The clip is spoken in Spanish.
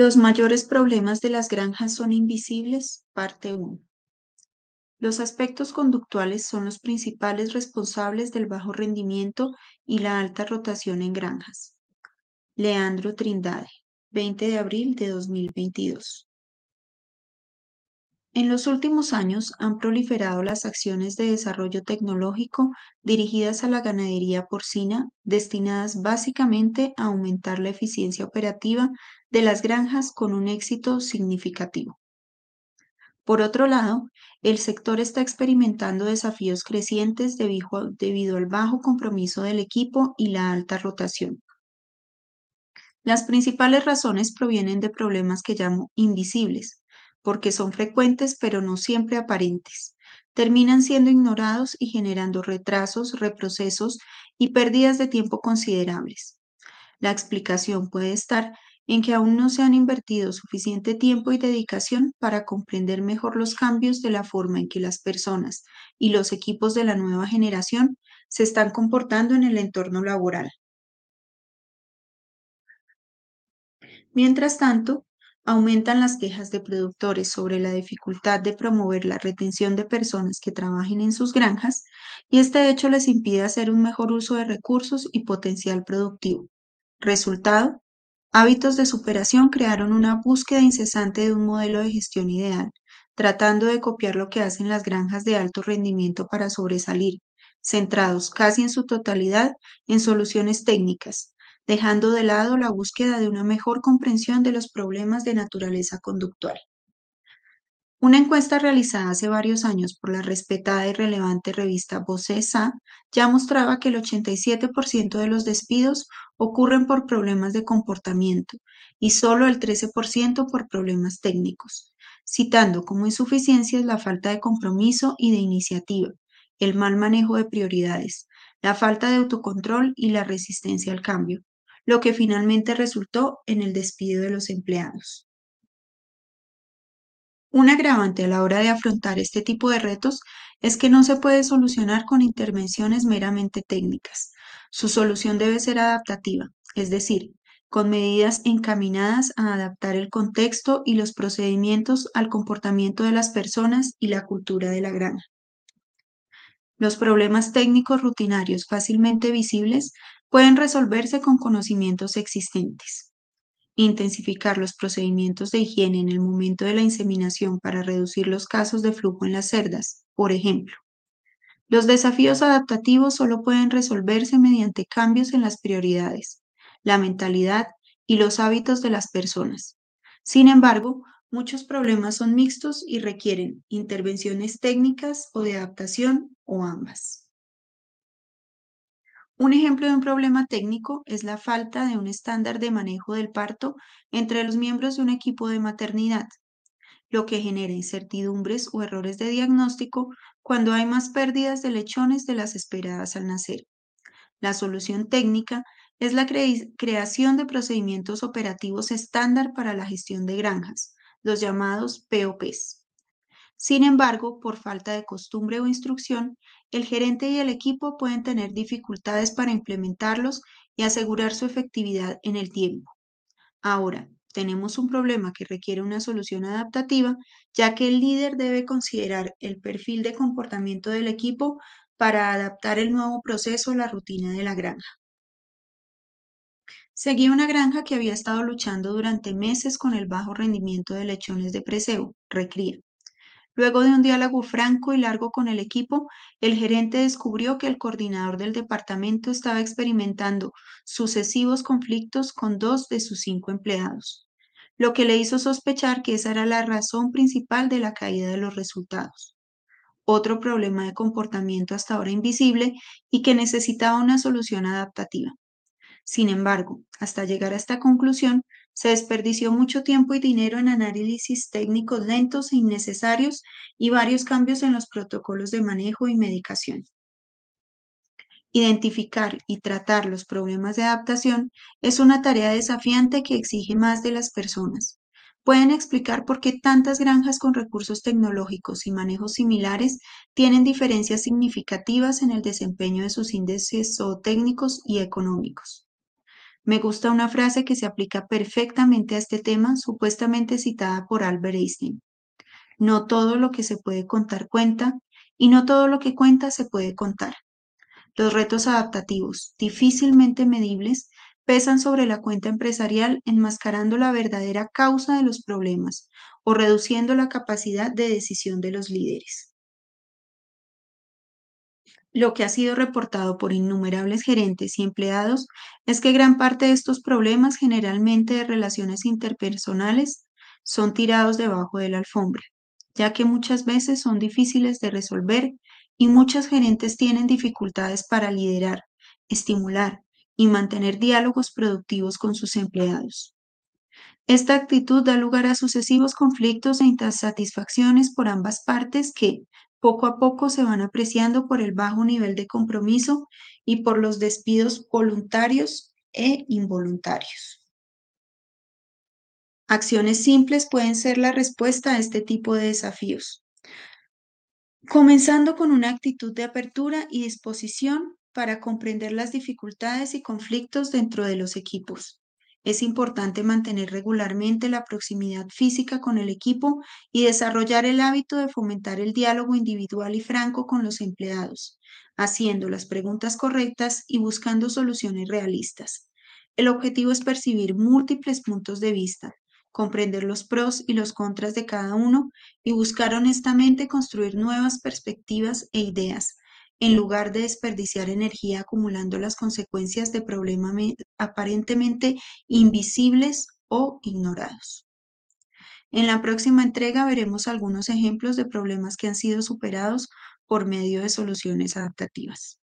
Los mayores problemas de las granjas son invisibles, parte 1. Los aspectos conductuales son los principales responsables del bajo rendimiento y la alta rotación en granjas. Leandro Trindade, 20 de abril de 2022. En los últimos años han proliferado las acciones de desarrollo tecnológico dirigidas a la ganadería porcina, destinadas básicamente a aumentar la eficiencia operativa de las granjas con un éxito significativo. Por otro lado, el sector está experimentando desafíos crecientes debido al bajo compromiso del equipo y la alta rotación. Las principales razones provienen de problemas que llamo invisibles, porque son frecuentes pero no siempre aparentes. Terminan siendo ignorados y generando retrasos, reprocesos y pérdidas de tiempo considerables. La explicación puede estar en que aún no se han invertido suficiente tiempo y dedicación para comprender mejor los cambios de la forma en que las personas y los equipos de la nueva generación se están comportando en el entorno laboral. Mientras tanto, Aumentan las quejas de productores sobre la dificultad de promover la retención de personas que trabajen en sus granjas y este hecho les impide hacer un mejor uso de recursos y potencial productivo. Resultado, hábitos de superación crearon una búsqueda incesante de un modelo de gestión ideal, tratando de copiar lo que hacen las granjas de alto rendimiento para sobresalir, centrados casi en su totalidad en soluciones técnicas, dejando de lado la búsqueda de una mejor comprensión de los problemas de naturaleza conductual. Una encuesta realizada hace varios años por la respetada y relevante revista Vocesa ya mostraba que el 87% de los despidos ocurren por problemas de comportamiento y solo el 13% por problemas técnicos, citando como insuficiencias la falta de compromiso y de iniciativa, el mal manejo de prioridades, la falta de autocontrol y la resistencia al cambio, lo que finalmente resultó en el despido de los empleados. Un agravante a la hora de afrontar este tipo de retos es que no se puede solucionar con intervenciones meramente técnicas. Su solución debe ser adaptativa, es decir, con medidas encaminadas a adaptar el contexto y los procedimientos al comportamiento de las personas y la cultura de la granja. Los problemas técnicos rutinarios fácilmente visibles pueden resolverse con conocimientos existentes. Intensificar los procedimientos de higiene en el momento de la inseminación para reducir los casos de flujo en las cerdas, por ejemplo. Los desafíos adaptativos solo pueden resolverse mediante cambios en las prioridades, la mentalidad y los hábitos de las personas. Sin embargo, muchos problemas son mixtos y requieren intervenciones técnicas o de adaptación o ambas. Un ejemplo de un problema técnico es la falta de un estándar de manejo del parto entre los miembros de un equipo de maternidad, lo que genera incertidumbres o errores de diagnóstico cuando hay más pérdidas de lechones de las esperadas al nacer. La solución técnica es la creación de procedimientos operativos estándar para la gestión de granjas, los llamados POPs. Sin embargo, por falta de costumbre o instrucción, el gerente y el equipo pueden tener dificultades para implementarlos y asegurar su efectividad en el tiempo. Ahora, tenemos un problema que requiere una solución adaptativa, ya que el líder debe considerar el perfil de comportamiento del equipo para adaptar el nuevo proceso a la rutina de la granja. Seguí una granja que había estado luchando durante meses con el bajo rendimiento de lechones de preseo, recría. Luego de un diálogo franco y largo con el equipo, el gerente descubrió que el coordinador del departamento estaba experimentando sucesivos conflictos con dos de sus cinco empleados, lo que le hizo sospechar que esa era la razón principal de la caída de los resultados. Otro problema de comportamiento hasta ahora invisible y que necesitaba una solución adaptativa. Sin embargo, hasta llegar a esta conclusión, se desperdició mucho tiempo y dinero en análisis técnicos lentos e innecesarios y varios cambios en los protocolos de manejo y medicación. Identificar y tratar los problemas de adaptación es una tarea desafiante que exige más de las personas. Pueden explicar por qué tantas granjas con recursos tecnológicos y manejos similares tienen diferencias significativas en el desempeño de sus índices zootécnicos y económicos. Me gusta una frase que se aplica perfectamente a este tema, supuestamente citada por Albert Einstein. No todo lo que se puede contar cuenta y no todo lo que cuenta se puede contar. Los retos adaptativos, difícilmente medibles, pesan sobre la cuenta empresarial enmascarando la verdadera causa de los problemas o reduciendo la capacidad de decisión de los líderes. Lo que ha sido reportado por innumerables gerentes y empleados es que gran parte de estos problemas, generalmente de relaciones interpersonales, son tirados debajo de la alfombra, ya que muchas veces son difíciles de resolver y muchos gerentes tienen dificultades para liderar, estimular y mantener diálogos productivos con sus empleados. Esta actitud da lugar a sucesivos conflictos e insatisfacciones por ambas partes que, poco a poco, se van apreciando por el bajo nivel de compromiso y por los despidos voluntarios e involuntarios. Acciones simples pueden ser la respuesta a este tipo de desafíos, comenzando con una actitud de apertura y disposición para comprender las dificultades y conflictos dentro de los equipos. Es importante mantener regularmente la proximidad física con el equipo y desarrollar el hábito de fomentar el diálogo individual y franco con los empleados, haciendo las preguntas correctas y buscando soluciones realistas. El objetivo es percibir múltiples puntos de vista, comprender los pros y los contras de cada uno y buscar honestamente construir nuevas perspectivas e ideas en lugar de desperdiciar energía acumulando las consecuencias de problemas aparentemente invisibles o ignorados. En la próxima entrega veremos algunos ejemplos de problemas que han sido superados por medio de soluciones adaptativas.